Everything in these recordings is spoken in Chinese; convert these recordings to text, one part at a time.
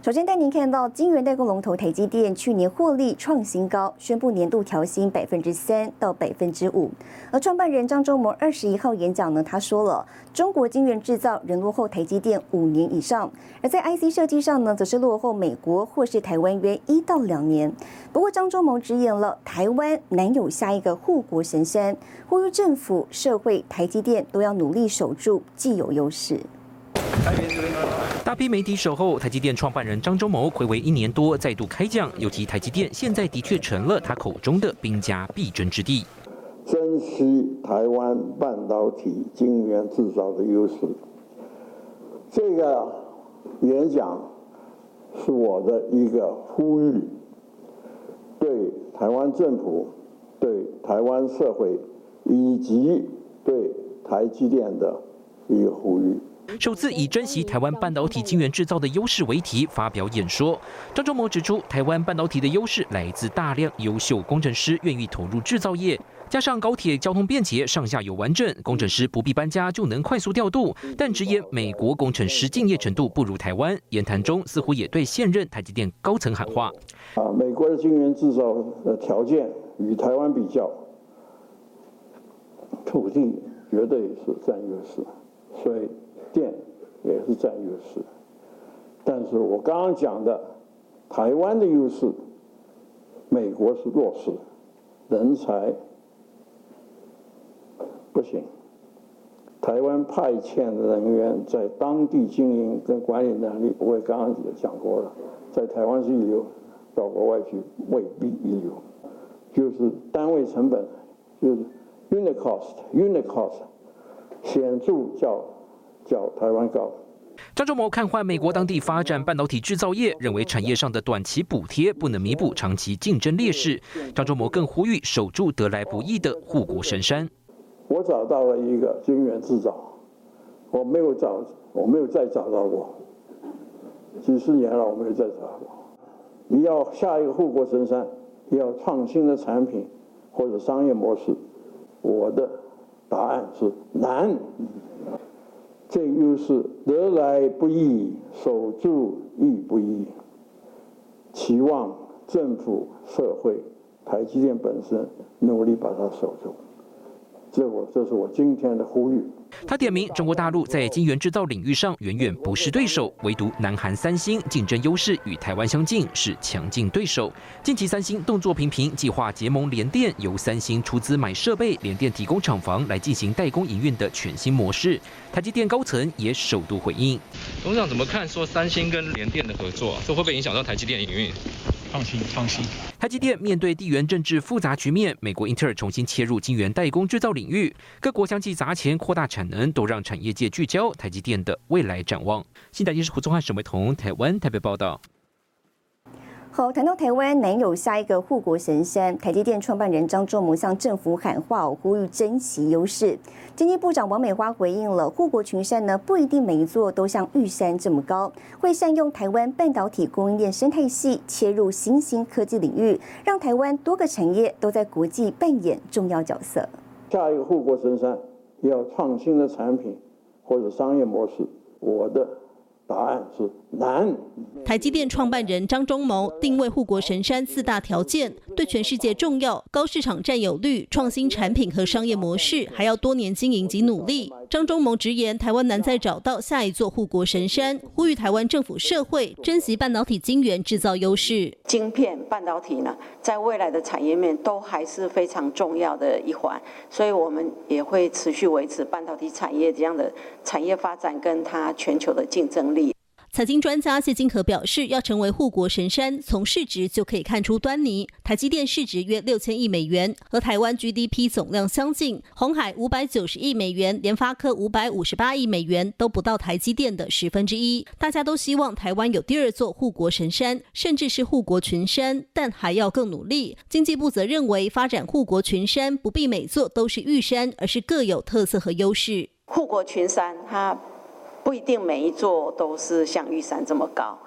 首先带您看到，晶圆代工龙头台积电去年获利创新高，宣布年度调薪百分之三到百分之五。而创办人张忠谋二十一号演讲呢，他说了，中国晶圆制造仍落后台积电五年以上，而在 IC 设计上呢，则是落后美国或是台湾约一到两年。不过张忠谋直言了，台湾难有下一个护国神山，呼吁政府、社会、台积电都要努力守住既有优势。大批媒体守候台积电创办人张忠谋，回违一年多再度开讲，尤其台积电现在的确成了他口中的兵家必争之地。珍惜台湾半导体晶圆制造的优势。这个演讲是我的一个呼吁，对台湾政府、对台湾社会以及对台积电的一个呼吁。首次以珍惜台湾半导体晶圆制造的优势为题发表演说，张忠谋指出，台湾半导体的优势来自大量优秀工程师愿意投入制造业，加上高铁交通便捷、上下游完整，工程师不必搬家就能快速调度。但直言美国工程师敬业程度不如台湾，言谈中似乎也对现任台积电高层喊话：啊，美国的晶圆制造的条件与台湾比较，土地绝对是占优势，所以。电也是占优势，但是我刚刚讲的台湾的优势，美国是弱势，人才不行。台湾派遣的人员在当地经营跟管理能力，我也刚刚也讲过了，在台湾是一流，到国外去未必一流。就是单位成本，就是 unit cost，unit cost 显著较。较台湾高。张忠谋看坏美国当地发展半导体制造业，认为产业上的短期补贴不能弥补长期竞争劣势。张忠谋更呼吁守住得来不易的护国神山。我找到了一个晶圆制造，我没有找，我没有再找到过，几十年了，我没有再找到过。你要下一个护国神山，要创新的产品或者商业模式，我的答案是难。这又是得来不易，守住亦不易。期望政府、社会、台积电本身努力把它守住。这我这是我今天的呼吁。他点名中国大陆在晶圆制造领域上远远不是对手，唯独南韩三星竞争优势与台湾相近，是强劲对手。近期三星动作频频，计划结盟联电，由三星出资买设备，联电提供厂房来进行代工营运的全新模式。台积电高层也首度回应：董事长怎么看说三星跟联电的合作，这会不会影响到台积电营运？放心，放心。台积电面对地缘政治复杂局面，美国英特尔重新切入晶圆代工制造领域，各国相继砸钱扩大产能，都让产业界聚焦台积电的未来展望。新台电视胡宗汉、沈维彤，台湾台北报道。好，谈到台湾难有下一个护国神山，台积电创办人张忠谋向政府喊话，呼吁珍惜优势。经济部长王美花回应了，护国群山呢不一定每一座都像玉山这么高，会善用台湾半导体供应链生态系，切入新兴科技领域，让台湾多个产业都在国际扮演重要角色。下一个护国神山要创新的产品或者商业模式，我的。答案是难。台积电创办人张忠谋定位护国神山四大条件，对全世界重要，高市场占有率、创新产品和商业模式，还要多年经营及努力。张忠谋直言，台湾难再找到下一座护国神山，呼吁台湾政府社会珍惜半导体晶圆制造优势。晶片半导体呢，在未来的产业面都还是非常重要的一环，所以我们也会持续维持半导体产业这样的产业发展跟它全球的竞争力。财经专家谢金河表示，要成为护国神山，从市值就可以看出端倪。台积电市值约六千亿美元，和台湾 GDP 总量相近；红海五百九十亿美元，联发科五百五十八亿美元，都不到台积电的十分之一。大家都希望台湾有第二座护国神山，甚至是护国群山，但还要更努力。经济部则认为，发展护国群山不必每座都是玉山，而是各有特色和优势。护国群山，它。不一定每一座都是像玉山这么高，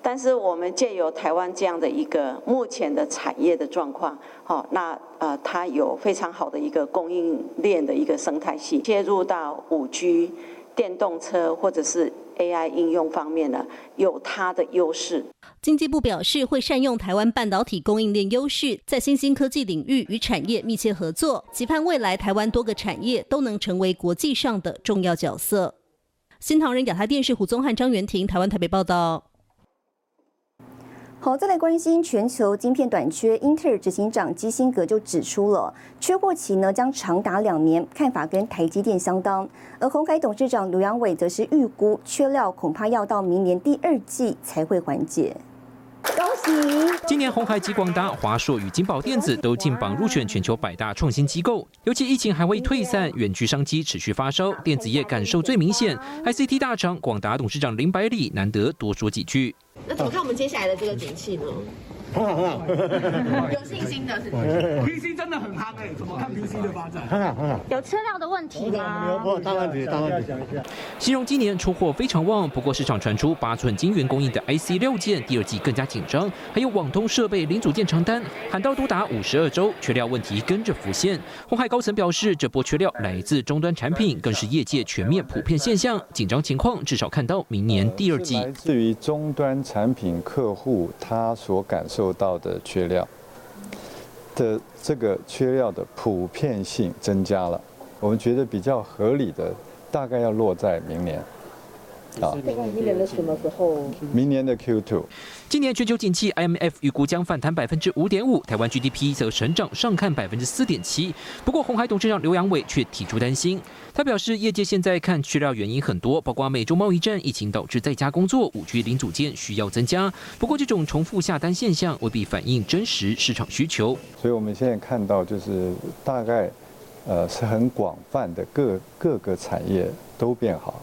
但是我们借由台湾这样的一个目前的产业的状况，好，那呃它有非常好的一个供应链的一个生态系，切入到五 G、电动车或者是 AI 应用方面呢，有它的优势。经济部表示会善用台湾半导体供应链优势，在新兴科技领域与产业密切合作，期盼未来台湾多个产业都能成为国际上的重要角色。新唐人亚太电视胡宗汉、张元婷，台湾台北报道。好，再来关心全球晶片短缺，英特尔执行长基辛格就指出了，缺货期呢将长达两年，看法跟台积电相当。而鸿海董事长刘扬伟则是预估，缺料恐怕要到明年第二季才会缓解。恭喜！今年红海及广达、华硕与金宝电子都进榜入选全球百大创新机构。尤其疫情还未退散，远距商机持续发烧，电子业感受最明显。ICT 大厂广达董事长林百里难得多说几句。那怎么看我们接下来的这个景气呢？很好很好，有信心的是。PC 真的很夯哎，怎么看 PC 的发展？很好很好。有车料的问题吗？有，大问题大问题。形容今年出货非常旺，不过市场传出八寸晶圆供应的 IC 六件第二季更加紧张，还有网通设备零组件长单喊到多达五十二周，缺料问题跟着浮现。红海高层表示，这波缺料来自终端产品，更是业界全面普遍现象，紧张情况至少看到明年第二季。来自于终端产品客户他所感受。受到的缺料的这个缺料的普遍性增加了，我们觉得比较合理的，大概要落在明年。啊，明年的什么时候？明年的 Q2。今年全球景气，IMF 预估将反弹百分之五点五，台湾 GDP 则成长上看百分之四点七。不过，红海董事长刘阳伟却提出担心。他表示，业界现在看缺料原因很多，包括美洲贸易战、疫情导致在家工作、五 G 零组件需要增加。不过，这种重复下单现象未必反映真实市场需求。所以我们现在看到，就是大概，呃，是很广泛的各各个产业都变好。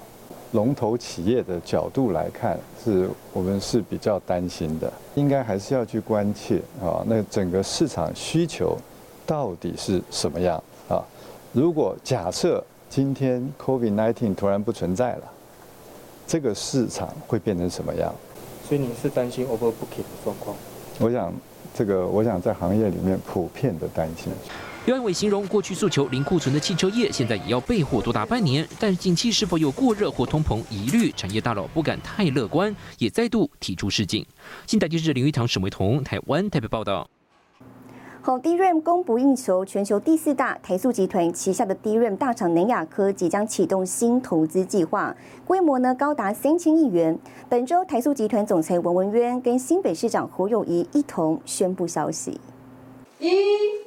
龙头企业的角度来看，是我们是比较担心的，应该还是要去关切啊。那整个市场需求到底是什么样啊？如果假设今天 COVID-19 突然不存在了，这个市场会变成什么样？所以你是担心 overbooking 的状况？我想，这个我想在行业里面普遍的担心。刘安伟形容，过去诉求零库存的汽车业，现在也要备货多达半年。但景气是否有过热或通膨疑虑，产业大佬不敢太乐观，也再度提出示警。新台记者林玉堂、沈维彤，台湾台北报道。好，DRAM 供不应求，全球第四大台塑集团旗下的 DRAM 大厂南亚科即将启动新投资计划，规模呢高达三千亿元。本周台塑集团总裁王文渊跟新北市长胡友谊一同宣布消息。一，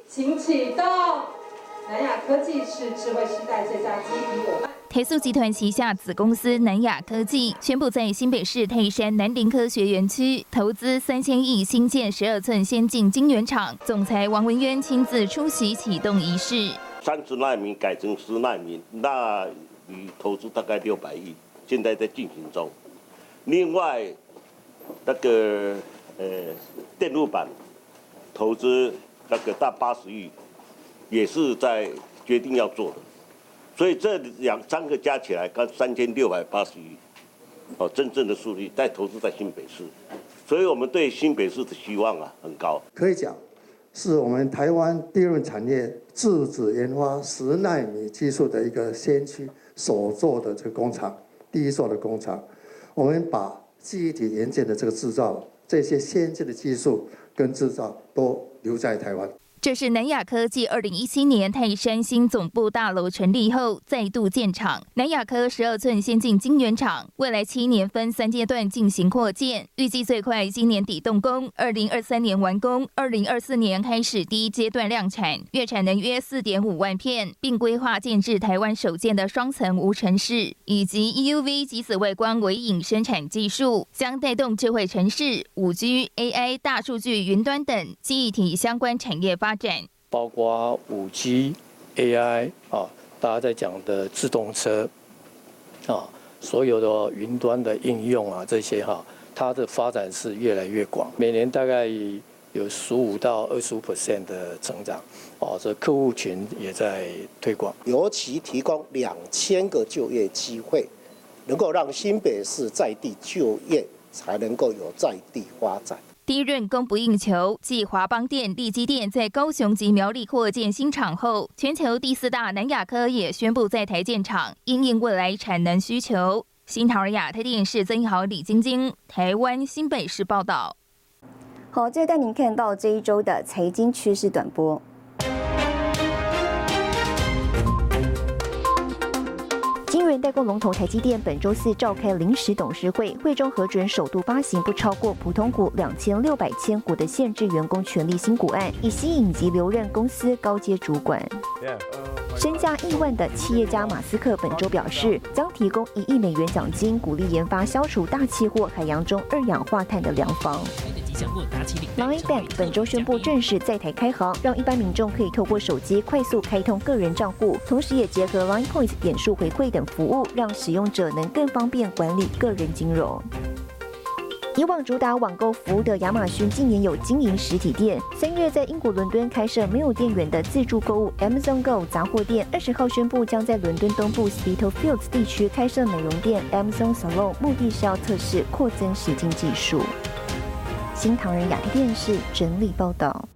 请启动。南亚科技是智慧时代最佳基地伙伴。台塑集团旗下子公司南亚科技宣布，在新北市泰山南林科学园区投资三千亿新建十二寸先进晶圆厂。总裁王文渊亲自出席启动仪式。三十纳米改成十纳米，那与投资大概六百亿，现在在进行中。另外，那个呃电路板投资。那个大八十亿，也是在决定要做的，所以这两三个加起来，刚三千六百八十亿，哦，真正的数据在投资在新北市，所以我们对新北市的希望啊很高。可以讲，是我们台湾第二产业自主研发十纳米技术的一个先驱所做的这个工厂，第一座的工厂，我们把记忆体元件的这个制造，这些先进的技术跟制造都。留在台湾。这是南亚科技二零一七年泰山新总部大楼成立后再度建厂。南亚科十二寸先进晶圆厂，未来七年分三阶段进行扩建，预计最快今年底动工，二零二三年完工，二零二四年开始第一阶段量产，月产能约四点五万片，并规划建制台湾首建的双层无尘室，以及 EUV 极紫外光微影生产技术，将带动智慧城市、五 G、AI、大数据、云端等记忆体相关产业发。发展。包括五 G、AI 啊，大家在讲的自动车啊，所有的云端的应用啊，这些哈，它的发展是越来越广，每年大概有十五到二十五 percent 的成长哦，这客户群也在推广，尤其提供两千个就业机会，能够让新北市在地就业，才能够有在地发展。利润供不应求，继华邦电、利基电在高雄及苗栗扩建新厂后，全球第四大南亚科也宣布在台建厂，因应未来产能需求。新唐尔亚太电视曾豪、李晶晶，台湾新北市报道。好，接着带您看到这一周的财经趋势短波。代工龙头台积电本周四召开临时董事会，会中核准首度发行不超过普通股两千六百千股的限制员工权利新股案，以吸引及留任公司高阶主管。身价亿万的企业家马斯克本周表示，将提供一亿美元奖金，鼓励研发消除大气或海洋中二氧化碳的良方。Line Bank 本周宣布正式在台开行，让一般民众可以透过手机快速开通个人账户，同时也结合 Line Points 点数回馈等服务，让使用者能更方便管理个人金融。以往主打网购服务的亚马逊近年有经营实体店，三月在英国伦敦开设没有店员的自助购物 Amazon Go 杂货店，二十号宣布将在伦敦东部 Spitalfields 地区开设美容店 Amazon Salon，目的是要测试扩增实境技术。新唐人亚太电视整理报道。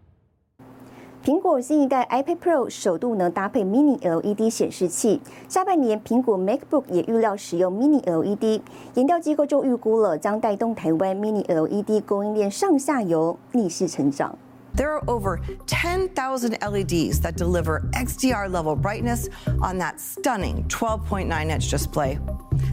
苹果新一代 iPad Pro 首度能搭配 Mini LED 显示器，下半年苹果 MacBook 也预料使用 Mini LED。研调机构就预估了，将带动台湾 Mini LED 供应链上下游逆势成长。There are over 10,000 LEDs that deliver XDR level brightness on that stunning 12.9 inch display.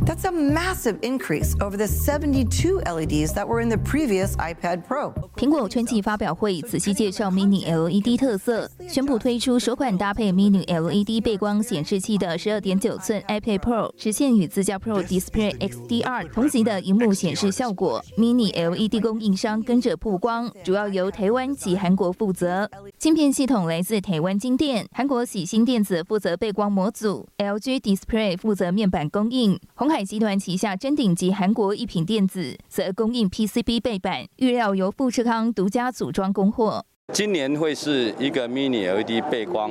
That's a massive increase over the 72 LEDs that were in the previous iPad Pro. 苹果春季发表会仔细介绍 Mini LED 特色，宣布推出首款搭配 Mini LED 背光显示器的12.9寸 iPad Pro，实现与自家 Pro Display XDR 同级的荧幕显示效果。Mini LED 供应商跟着曝光，主要由台湾及韩 韩国负责。芯片系统来自台湾金电，韩国喜星电子负责背光模组，LG Display 负责面板供应。红海集团旗下臻鼎及韩国一品电子则供应 PCB 背板，预料由富士康独家组装供货。今年会是一个 Mini LED 背光，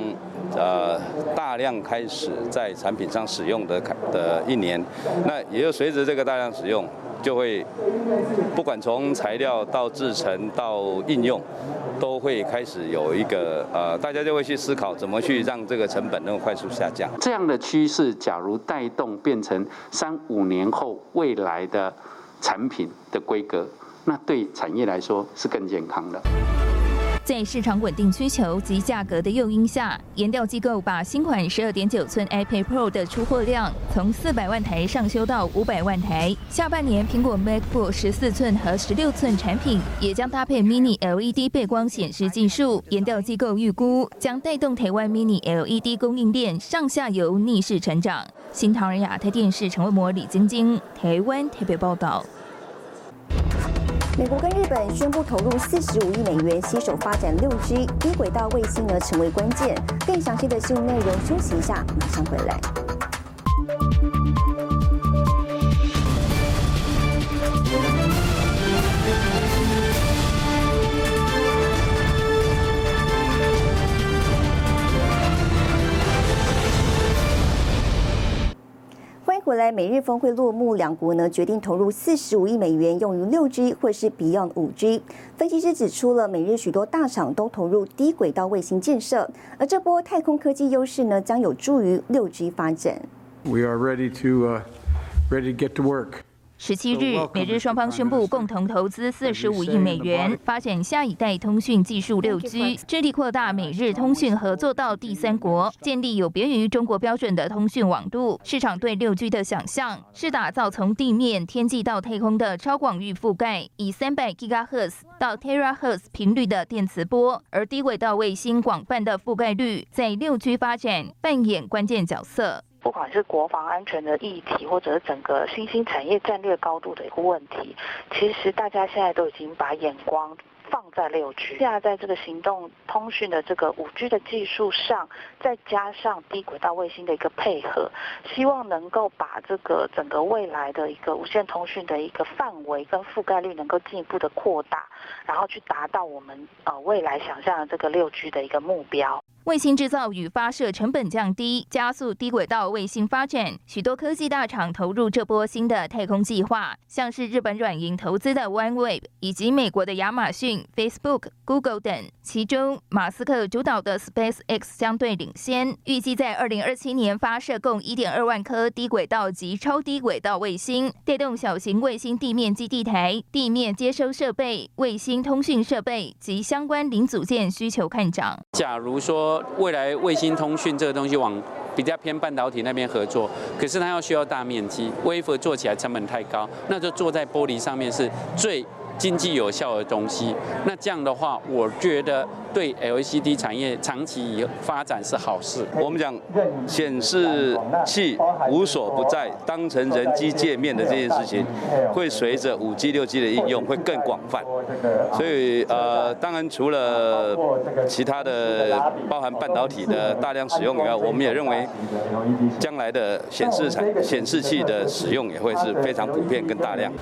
呃，大量开始在产品上使用的的一年。那也就随着这个大量使用，就会不管从材料到制成到应用，都会开始有一个呃，大家就会去思考怎么去让这个成本能够快速下降。这样的趋势，假如带动变成三五年后未来的产品的规格，那对产业来说是更健康的。在市场稳定需求及价格的诱因下，研调机构把新款十二点九寸 iPad Pro 的出货量从四百万台上修到五百万台。下半年苹果 MacBook 十四寸和十六寸产品也将搭配 Mini LED 背光显示技术。研调机构预估将带动台湾 Mini LED 供应链上下游逆势成长。新唐人亚太电视陈卫模、李晶晶，台湾台北报道。美国跟日本宣布投入四十五亿美元，携手发展六 G 低轨道卫星而，成为关键。更详细的新闻内容，休息一下，马上回来。回来，美日峰会落幕，两国呢决定投入四十五亿美元用于六 G 或是 Beyond 五 G。分析师指出了，美日许多大厂都投入低轨道卫星建设，而这波太空科技优势呢，将有助于六 G 发展。We are ready to ready to get to work. 十七日，美日双方宣布共同投资四十五亿美元，发展下一代通讯技术六 G，致力扩大美日通讯合作到第三国，建立有别于中国标准的通讯网路。市场对六 G 的想象是打造从地面、天际到太空的超广域覆盖，以三百 GHz 到 Terahertz 频率的电磁波，而低轨道卫星广泛的覆盖率在六 G 发展扮演关键角色。不管是国防安全的议题，或者是整个新兴产业战略高度的一个问题，其实大家现在都已经把眼光放在六 G。现在在这个行动通讯的这个五 G 的技术上，再加上低轨道卫星的一个配合，希望能够把这个整个未来的一个无线通讯的一个范围跟覆盖率能够进一步的扩大，然后去达到我们呃未来想象的这个六 G 的一个目标。卫星制造与发射成本降低，加速低轨道卫星发展。许多科技大厂投入这波新的太空计划，像是日本软银投资的 OneWeb，以及美国的亚马逊、Facebook、Google 等。其中，马斯克主导的 SpaceX 相对领先，预计在二零二七年发射共一点二万颗低轨道及超低轨道卫星，带动小型卫星地面基地台、地面接收设备、卫星通讯设备及相关零组件需求看涨。假如说未来卫星通讯这个东西往比较偏半导体那边合作，可是它要需要大面积微做起来成本太高，那就做在玻璃上面是最经济有效的东西。那这样的话，我觉得对 LCD 产业长期发展是好事。我们讲显示器无所不在，当成人机界面的这件事情，会随着五 G、六 G 的应用会更广泛。所以呃，当然除了其他的包含半导体的大量使用以外，我们也认为将来的显示产显示器的使用也会是非常普遍跟大量。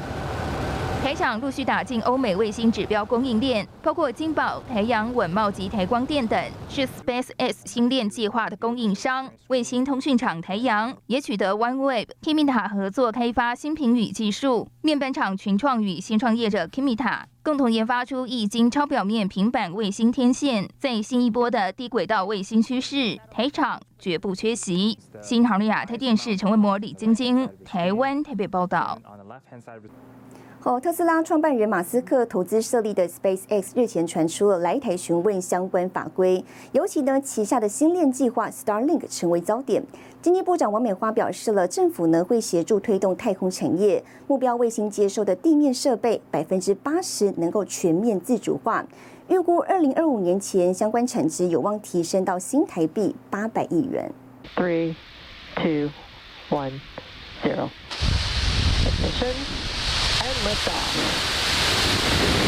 台厂陆续打进欧美卫星指标供应链，包括金宝、台阳、稳茂及台光电等，是 SpaceX 星链计划的供应商。卫星通讯厂台阳也取得 OneWeb、Kimita 合作开发新频与技术。面板厂群创与新创业者 Kimita 共同研发出液晶超表面平板卫星天线，在新一波的低轨道卫星趋势，台厂绝不缺席。新唐利亚台电视陈文模、李晶晶，台湾台北报道。好，特斯拉创办人马斯克投资设立的 SpaceX 日前传出了来台询问相关法规，尤其呢旗下的星链计划 Starlink 成为焦点。经济部长王美花表示了，政府呢会协助推动太空产业，目标卫星接收的地面设备百分之八十能够全面自主化，预估二零二五年前相关产值有望提升到新台币八百亿元。Three, two, one, zero. matar.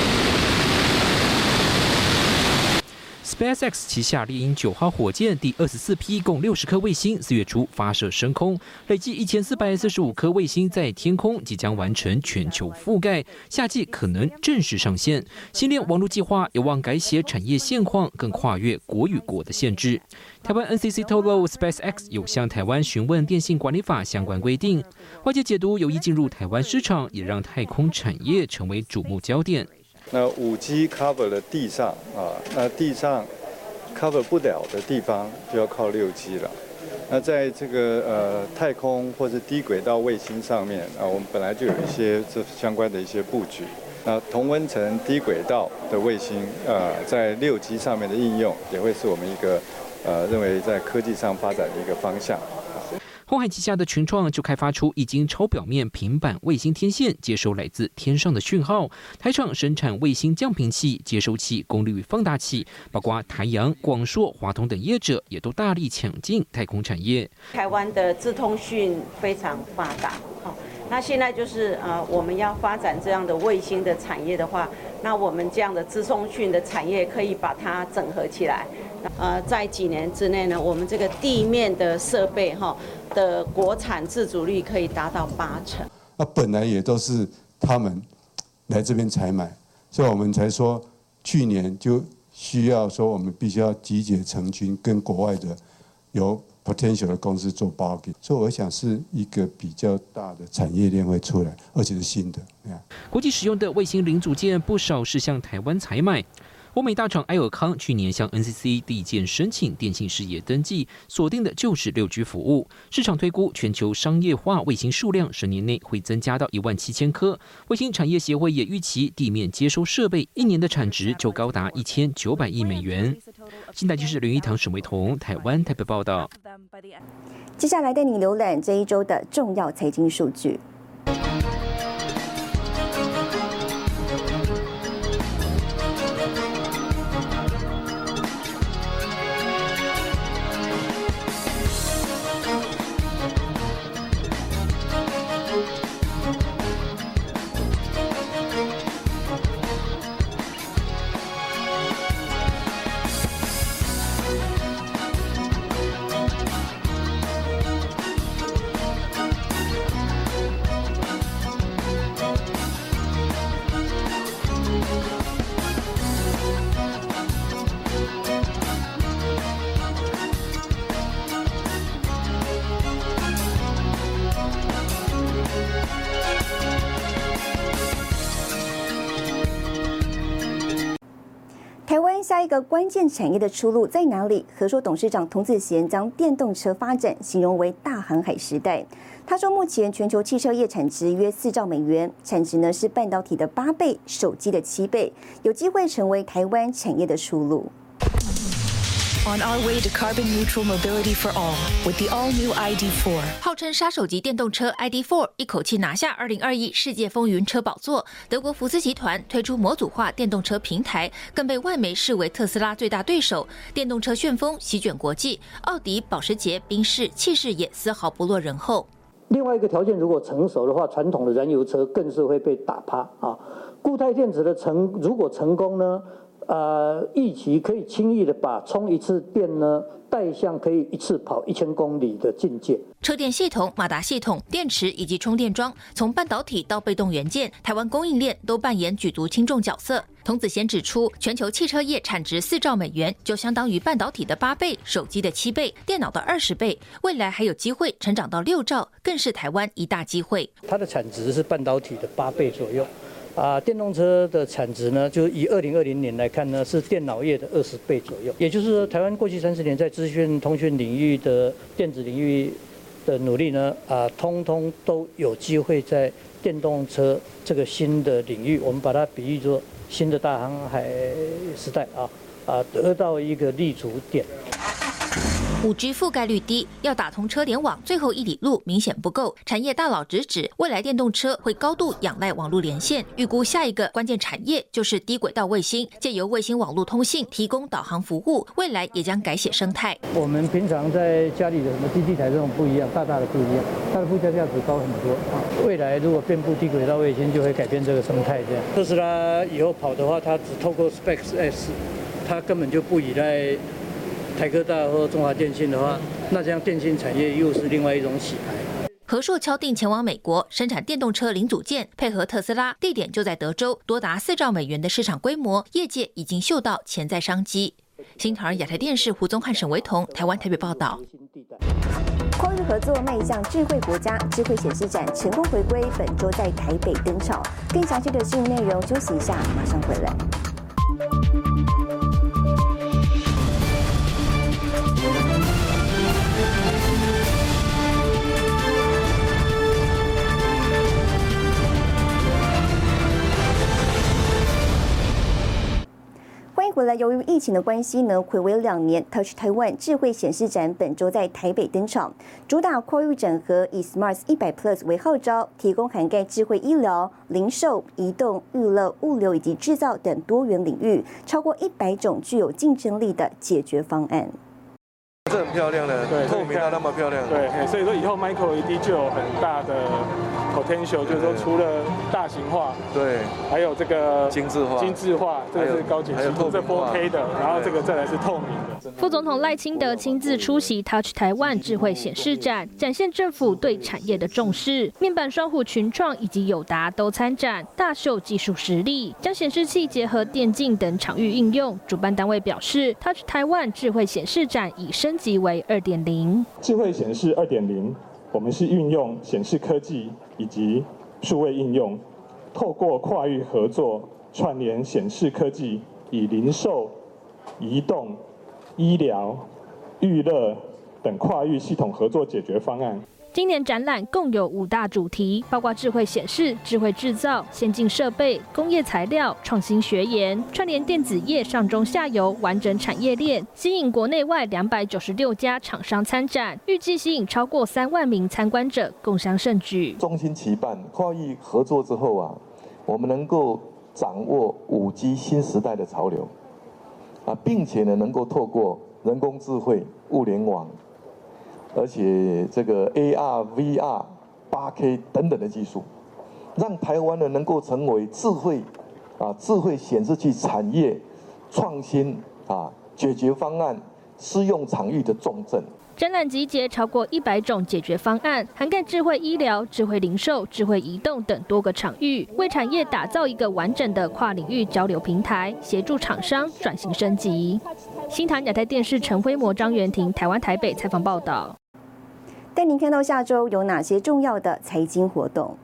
SpaceX 旗下猎鹰九号火箭第二十四批共六十颗卫星，四月初发射升空，累计一千四百四十五颗卫星在天空即将完成全球覆盖，夏季可能正式上线。星链网络计划有望改写产业现况，更跨越国与国的限制。台湾 NCC 透露，SpaceX 有向台湾询问电信管理法相关规定，外界解读有意进入台湾市场，也让太空产业成为瞩目焦点。那五 G cover 的地上啊，那地上 cover 不了的地方就要靠六 G 了。那在这个呃太空或者低轨道卫星上面啊，我们本来就有一些这相关的一些布局。那同温层低轨道的卫星呃，在六 G 上面的应用，也会是我们一个呃认为在科技上发展的一个方向。红海旗下的群创就开发出已经超表面平板卫星天线，接收来自天上的讯号。台厂生产卫星降频器、接收器、功率放大器，包括台阳、广硕、华通等业者也都大力抢进太空产业。台湾的自通讯非常发达，好，那现在就是呃，我们要发展这样的卫星的产业的话，那我们这样的自通讯的产业可以把它整合起来。呃，在几年之内呢，我们这个地面的设备哈的国产自主率可以达到八成。那本来也都是他们来这边采买，所以我们才说去年就需要说我们必须要集结成军，跟国外的有 potential 的公司做 bargain。所以我想是一个比较大的产业链会出来，而且是新的。国际使用的卫星零组件不少是向台湾采买。欧美大厂埃尔康去年向 NCC 递件申请电信事业登记，锁定的就是六 G 服务。市场推估，全球商业化卫星数量十年内会增加到一万七千颗。卫星产业协会也预期，地面接收设备一年的产值就高达一千九百亿美元。新台就是林一堂、沈维彤，台湾台北报道。接下来带你浏览这一周的重要财经数据。下一个关键产业的出路在哪里？和硕董事长童子贤将电动车发展形容为大航海时代。他说，目前全球汽车业产值约四兆美元，产值呢是半导体的八倍，手机的七倍，有机会成为台湾产业的出路。On our way to carbon neutral mobility for all with the all new ID4。号称杀手级电动车 ID4 一口气拿下2021世界风云车宝座。德国福斯集团推出模组化电动车平台，更被外媒视为特斯拉最大对手。电动车旋风席卷国际，奥迪、保时捷、宾士气势也丝毫不落人后。另外一个条件如果成熟的话，传统的燃油车更是会被打趴啊。固态电池的成如果成功呢？呃，预期可以轻易的把充一次电呢带向可以一次跑一千公里的境界。车电系统、马达系统、电池以及充电桩，从半导体到被动元件，台湾供应链都扮演举足轻重角色。童子贤指出，全球汽车业产值四兆美元，就相当于半导体的八倍、手机的七倍、电脑的二十倍，未来还有机会成长到六兆，更是台湾一大机会。它的产值是半导体的八倍左右。啊，电动车的产值呢，就是以二零二零年来看呢，是电脑业的二十倍左右。也就是说，台湾过去三十年在资讯通讯领域的电子领域的努力呢，啊，通通都有机会在电动车这个新的领域，我们把它比喻作新的大航海时代啊，啊，得到一个立足点。五 G 覆盖率低，要打通车联网最后一里路明显不够。产业大佬直指，未来电动车会高度仰赖网络连线。预估下一个关键产业就是低轨道卫星，借由卫星网络通信提供导航服务，未来也将改写生态。我们平常在家里的什么基地台这种不一样，大大的不一样，它的附加价值高很多啊。未来如果遍布低轨道卫星，就会改变这个生态。这样，特斯拉以后跑的话，它只透过 Specs S，它根本就不依赖。台科大或中华电信的话，那这样电信产业又是另外一种洗牌。和硕敲定前往美国生产电动车零组件，配合特斯拉，地点就在德州，多达四兆美元的市场规模，业界已经嗅到潜在商机。新唐人亚太电视胡宗汉、沈维彤，台湾台北报道。跨日合作迈向智慧国家，智慧显示展成功回归，本周在台北登场。更详细的新闻内容，休息一下，马上回来。回来。由于疫情的关系呢，暌违两年，Touch Taiwan 智慧显示展本周在台北登场，主打跨域整合，以 Smart 一百 Plus 为号召，提供涵盖智慧医疗、零售、移动、娱乐、物流以及制造等多元领域，超过一百种具有竞争力的解决方案。这很漂亮的，对，透明到那么漂亮。对，所以说以后 Micro LED 就有很大的 potential，就是说除了大型化，对，还有这个精致化，精致化，这个是高解析度，这 4K 的，然后这个再来是透明的。副总统赖清德亲自出席 Touch 台湾智慧显示展，展现政府对产业的重视。面板双虎群创以及友达都参展，大秀技术实力，将显示器结合电竞等场域应用。主办单位表示，Touch 台湾智慧显示展已升即为二点零。智慧显示二点零，我们是运用显示科技以及数位应用，透过跨域合作串联显示科技以零售、移动、医疗、娱乐等跨域系统合作解决方案。今年展览共有五大主题，包括智慧显示、智慧制造、先进设备、工业材料、创新学研，串联电子业上中下游完整产业链，吸引国内外两百九十六家厂商参展，预计吸引超过三万名参观者共襄盛举。中心期办，跨域合作之后啊，我们能够掌握五 G 新时代的潮流，啊，并且呢，能够透过人工智慧、物联网。而且这个 AR、VR、八 K 等等的技术，让台湾呢能够成为智慧啊智慧显示器产业创新啊解决方案适用场域的重镇。展览集结超过一百种解决方案，涵盖智慧医疗、智慧零售、智慧移动等多个场域，为产业打造一个完整的跨领域交流平台，协助厂商转型升级。新唐亚太电视陈辉模、张元婷，台湾台北采访报道。带您看到下周有哪些重要的财经活动。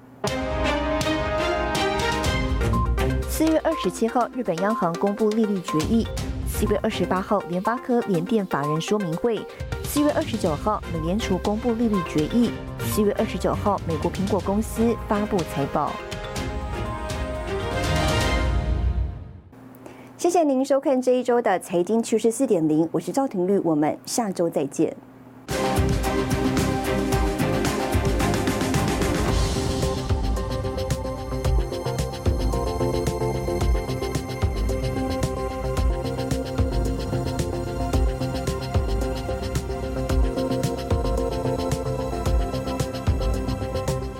四月二十七号，日本央行公布利率决议；四月二十八号，联发科联电法人说明会；四月二十九号，美联储公布利率决议；四月二十九号，美国苹果公司发布财报。谢谢您收看这一周的财经趋势四点零，我是赵廷玉，我们下周再见。